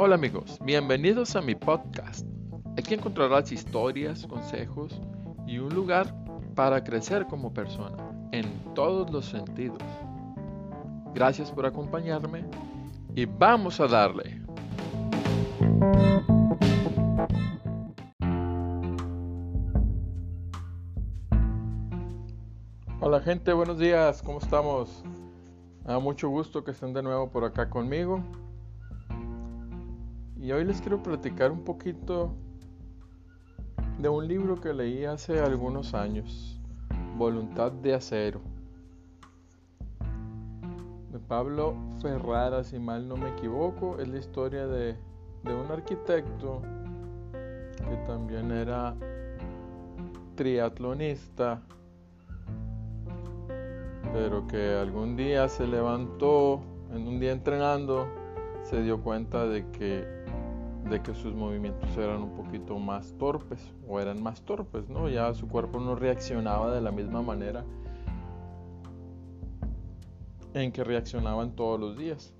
Hola amigos, bienvenidos a mi podcast. Aquí encontrarás historias, consejos y un lugar para crecer como persona en todos los sentidos. Gracias por acompañarme y vamos a darle. Hola gente, buenos días, ¿cómo estamos? Da mucho gusto que estén de nuevo por acá conmigo. Y hoy les quiero platicar un poquito de un libro que leí hace algunos años, Voluntad de Acero, de Pablo Ferrara, si mal no me equivoco, es la historia de, de un arquitecto que también era triatlonista, pero que algún día se levantó, en un día entrenando, se dio cuenta de que de que sus movimientos eran un poquito más torpes o eran más torpes, ¿no? Ya su cuerpo no reaccionaba de la misma manera en que reaccionaban todos los días.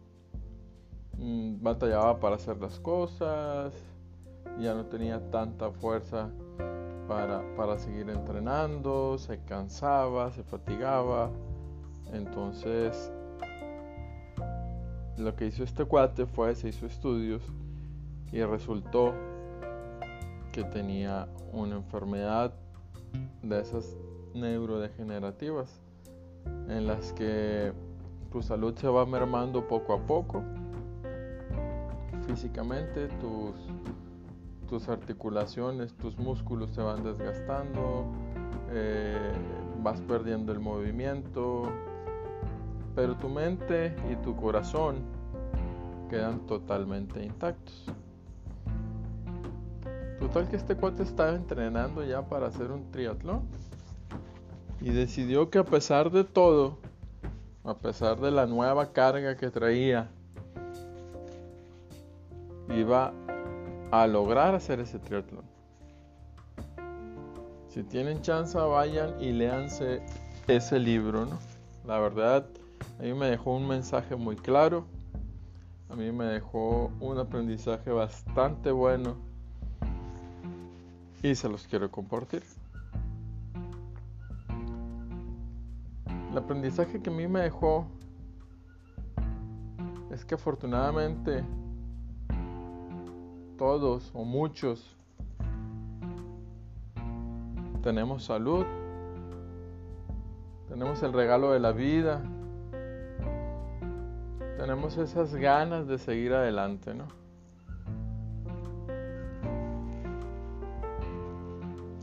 Mm, batallaba para hacer las cosas, ya no tenía tanta fuerza para, para seguir entrenando, se cansaba, se fatigaba. Entonces, lo que hizo este cuate fue, se hizo estudios y resultó que tenía una enfermedad de esas neurodegenerativas en las que tu salud se va mermando poco a poco físicamente tus tus articulaciones tus músculos se van desgastando eh, vas perdiendo el movimiento pero tu mente y tu corazón quedan totalmente intactos Total que este cuate estaba entrenando ya para hacer un triatlón. Y decidió que a pesar de todo, a pesar de la nueva carga que traía, iba a lograr hacer ese triatlón. Si tienen chance, vayan y léanse ese libro, ¿no? La verdad, a mí me dejó un mensaje muy claro. A mí me dejó un aprendizaje bastante bueno y se los quiero compartir. El aprendizaje que a mí me dejó es que afortunadamente todos o muchos tenemos salud, tenemos el regalo de la vida, tenemos esas ganas de seguir adelante, ¿no?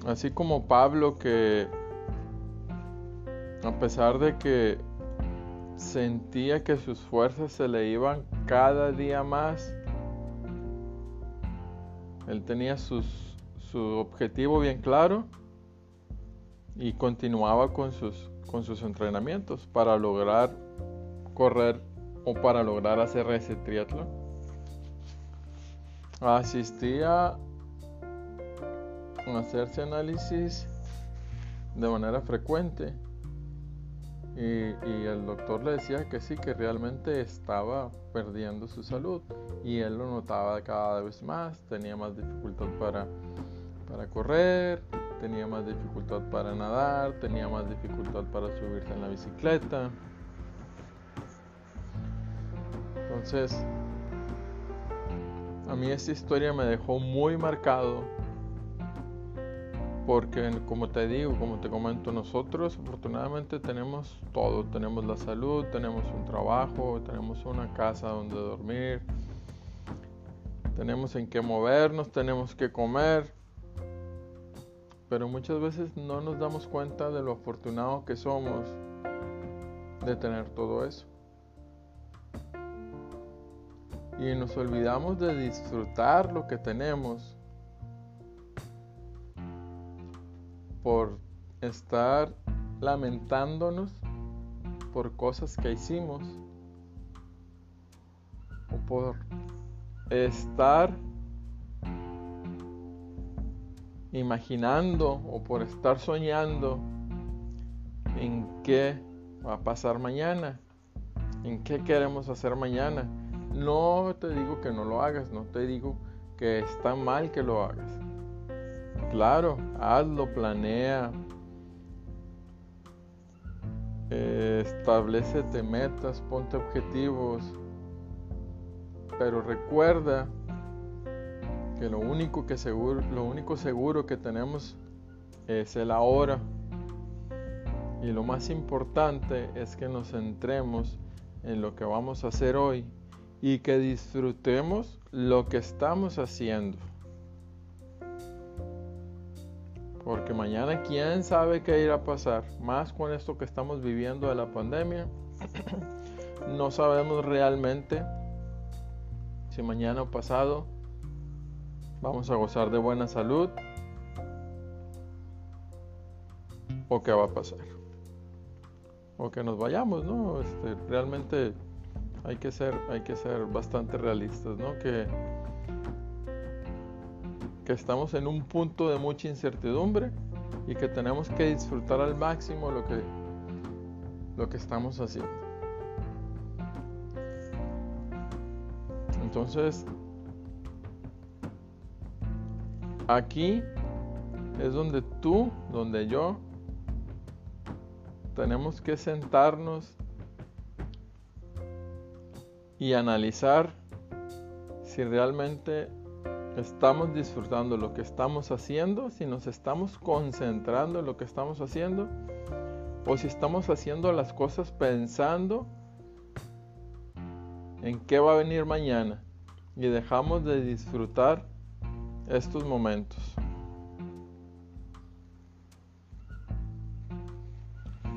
Así como Pablo que a pesar de que sentía que sus fuerzas se le iban cada día más, él tenía su objetivo bien claro y continuaba con sus, con sus entrenamientos para lograr correr o para lograr hacer ese triatlón. Asistía hacerse análisis de manera frecuente y, el doctor le decía que sí, que realmente estaba perdiendo su salud y él lo notaba cada vez más, tenía más dificultad para, para correr, tenía más dificultad para nadar, tenía más dificultad para subirse en la bicicleta. Entonces, a mí esta historia me dejó muy marcado porque como te digo, como te comento, nosotros afortunadamente tenemos todo, tenemos la salud, tenemos un trabajo, tenemos una casa donde dormir, tenemos en qué movernos, tenemos que comer, pero muchas veces no nos damos cuenta de lo afortunado que somos de tener todo eso. Y nos olvidamos de disfrutar lo que tenemos estar lamentándonos por cosas que hicimos o por estar imaginando o por estar soñando en qué va a pasar mañana, en qué queremos hacer mañana, No te digo que no lo hagas, no te digo que está mal que lo hagas. Claro, hazlo, planea, eh, establecete metas, ponte objetivos, pero recuerda que lo único que seguro, lo único seguro que tenemos es el ahora. Y lo más importante es que nos centremos en lo que vamos a hacer hoy y que disfrutemos lo que estamos haciendo. Porque mañana quién sabe qué irá a pasar. Más con esto que estamos viviendo de la pandemia. no sabemos realmente si mañana o pasado vamos a gozar de buena salud o qué va a pasar. O que nos vayamos, ¿no? Este, realmente hay que ser, hay que ser bastante realistas, ¿no? Que, que estamos en un punto de mucha incertidumbre y que tenemos que disfrutar al máximo lo que, lo que estamos haciendo. Entonces, aquí es donde tú, donde yo, tenemos que sentarnos y analizar si realmente estamos disfrutando lo que estamos haciendo, si nos estamos concentrando en lo que estamos haciendo, o si estamos haciendo las cosas pensando en qué va a venir mañana y dejamos de disfrutar estos momentos.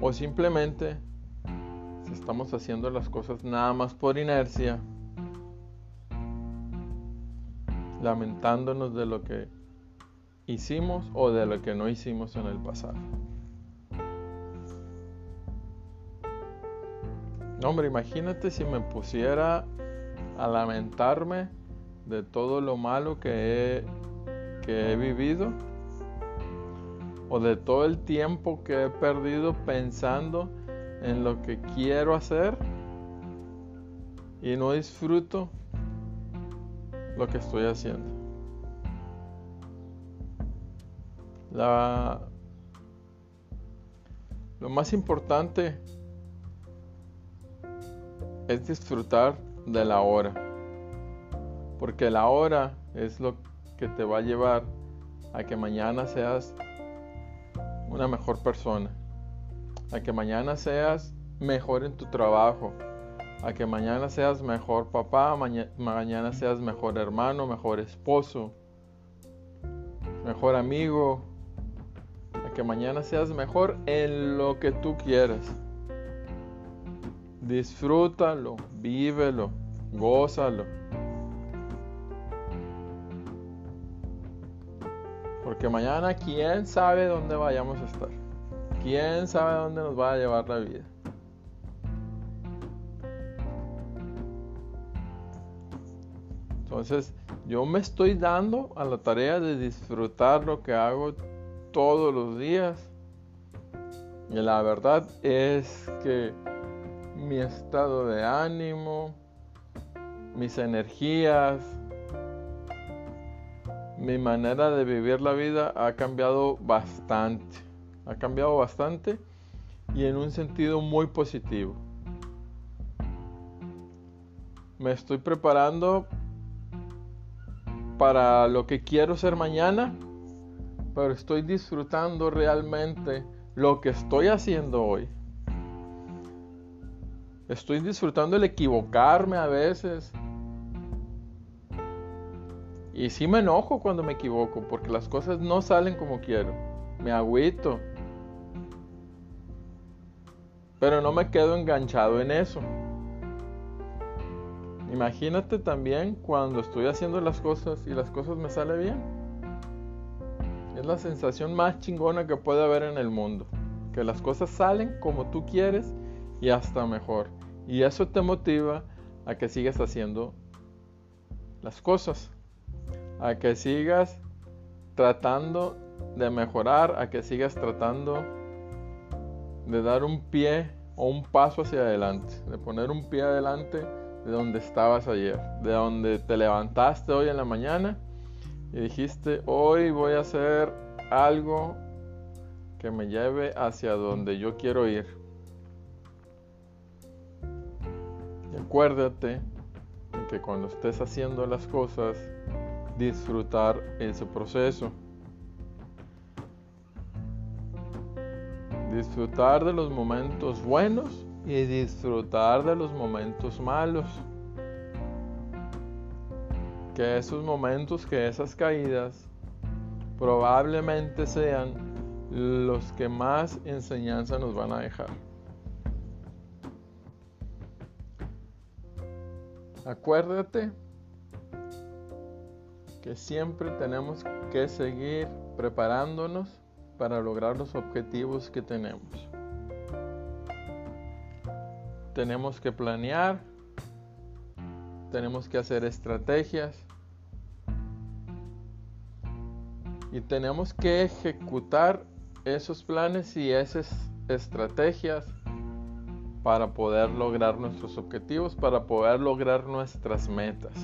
O simplemente si estamos haciendo las cosas nada más por inercia, lamentándonos de lo que hicimos o de lo que no hicimos en el pasado. hombre, imagínate si me pusiera a lamentarme de todo lo malo que he, que he vivido o de todo el tiempo que he perdido pensando en lo que quiero hacer y no disfruto lo que estoy haciendo. Lo más importante es disfrutar de la hora, porque la hora es lo que te va a llevar a que mañana seas una mejor persona, a que mañana seas mejor en tu trabajo, a que mañana seas mejor papá, mañana seas mejor hermano, mejor esposo, mejor amigo, a que mañana seas mejor en lo que tú quieras. Disfrútalo, vívelo, gózalo. Porque mañana quién sabe dónde vayamos a estar. Quién sabe dónde nos va a llevar la vida. Entonces, yo me estoy dando a la tarea de disfrutar lo que hago todos los días. Y la verdad es que mi estado de ánimo, mis energías, mi manera de vivir la vida ha cambiado bastante. Ha cambiado bastante y en un sentido muy positivo. Me estoy preparando para lo que quiero ser mañana, pero estoy disfrutando realmente lo que estoy haciendo hoy. Estoy disfrutando el equivocarme a veces, y sí me enojo cuando me equivoco, porque las cosas no salen como quiero. Me agüito. Pero no me quedo enganchado en eso. Imagínate también cuando estoy haciendo las cosas y las cosas me salen bien. Es la sensación más chingona que puede haber en el mundo. Que las cosas salen como tú quieres y hasta mejor. Y eso te motiva a que sigas haciendo las cosas a que sigas tratando de mejorar, a que sigas tratando de dar un pie o un paso hacia adelante, de poner un pie adelante, de donde estabas ayer, de donde te levantaste hoy en la mañana y dijiste, hoy voy a hacer algo que me lleve hacia donde yo quiero ir. Y acuérdate que cuando estés haciendo las cosas, disfrutar ese proceso. Disfrutar de los momentos buenos y disfrutar de los momentos malos. Que esos momentos, que esas caídas probablemente sean los que más enseñanza nos van a dejar. Acuérdate que siempre tenemos que seguir preparándonos para lograr los objetivos que tenemos tenemos que planear, tenemos que hacer estrategias y tenemos que ejecutar esos planes y esas estrategias para poder lograr nuestros objetivos, para poder lograr nuestras metas.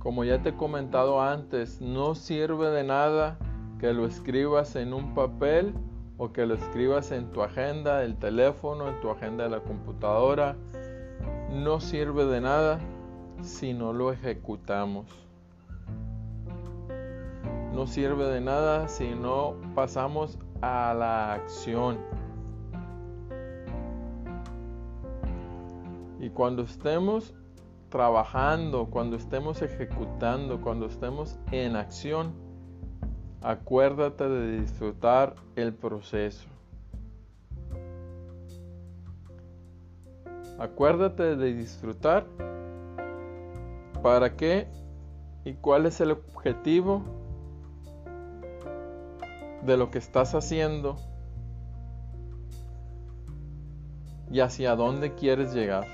Como ya te he comentado antes, no sirve de nada que lo escribas en un papel o que lo escribas en tu agenda del teléfono, en tu agenda de la computadora, no sirve de nada si no lo ejecutamos. No sirve de nada si no pasamos a la acción. Y cuando estemos trabajando, cuando estemos ejecutando, cuando estemos en acción, Acuérdate de disfrutar el proceso. Acuérdate de disfrutar. ¿Para qué? ¿Y cuál es el objetivo de lo que estás haciendo? ¿Y hacia dónde quieres llegar?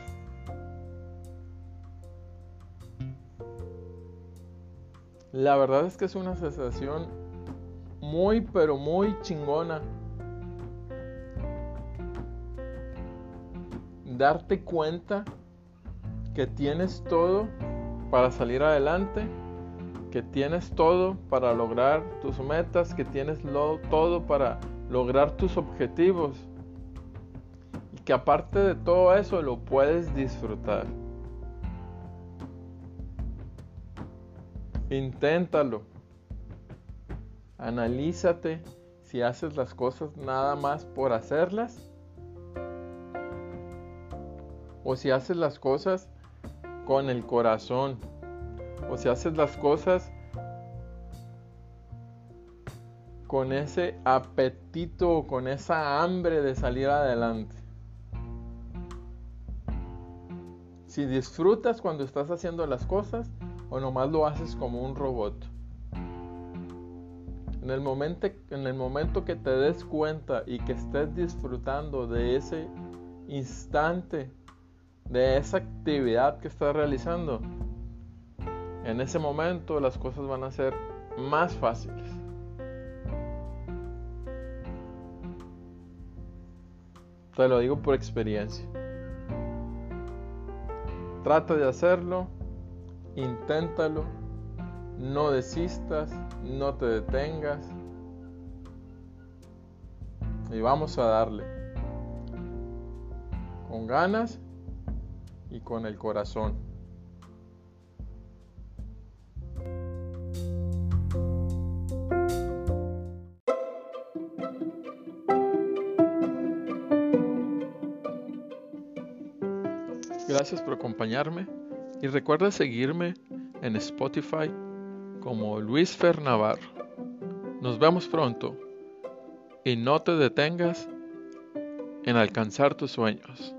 La verdad es que es una sensación muy, pero muy chingona. Darte cuenta que tienes todo para salir adelante, que tienes todo para lograr tus metas, que tienes todo para lograr tus objetivos y que aparte de todo eso lo puedes disfrutar. Inténtalo. Analízate si haces las cosas nada más por hacerlas o si haces las cosas con el corazón o si haces las cosas con ese apetito con esa hambre de salir adelante. Si disfrutas cuando estás haciendo las cosas o nomás lo haces como un robot. En el, momento, en el momento que te des cuenta y que estés disfrutando de ese instante, de esa actividad que estás realizando, en ese momento las cosas van a ser más fáciles. Te lo digo por experiencia. Trata de hacerlo, inténtalo no desistas, no te detengas. Y vamos a darle. Con ganas y con el corazón. Gracias por acompañarme y recuerda seguirme en Spotify como Luis Fernavar. Nos vemos pronto y no te detengas en alcanzar tus sueños.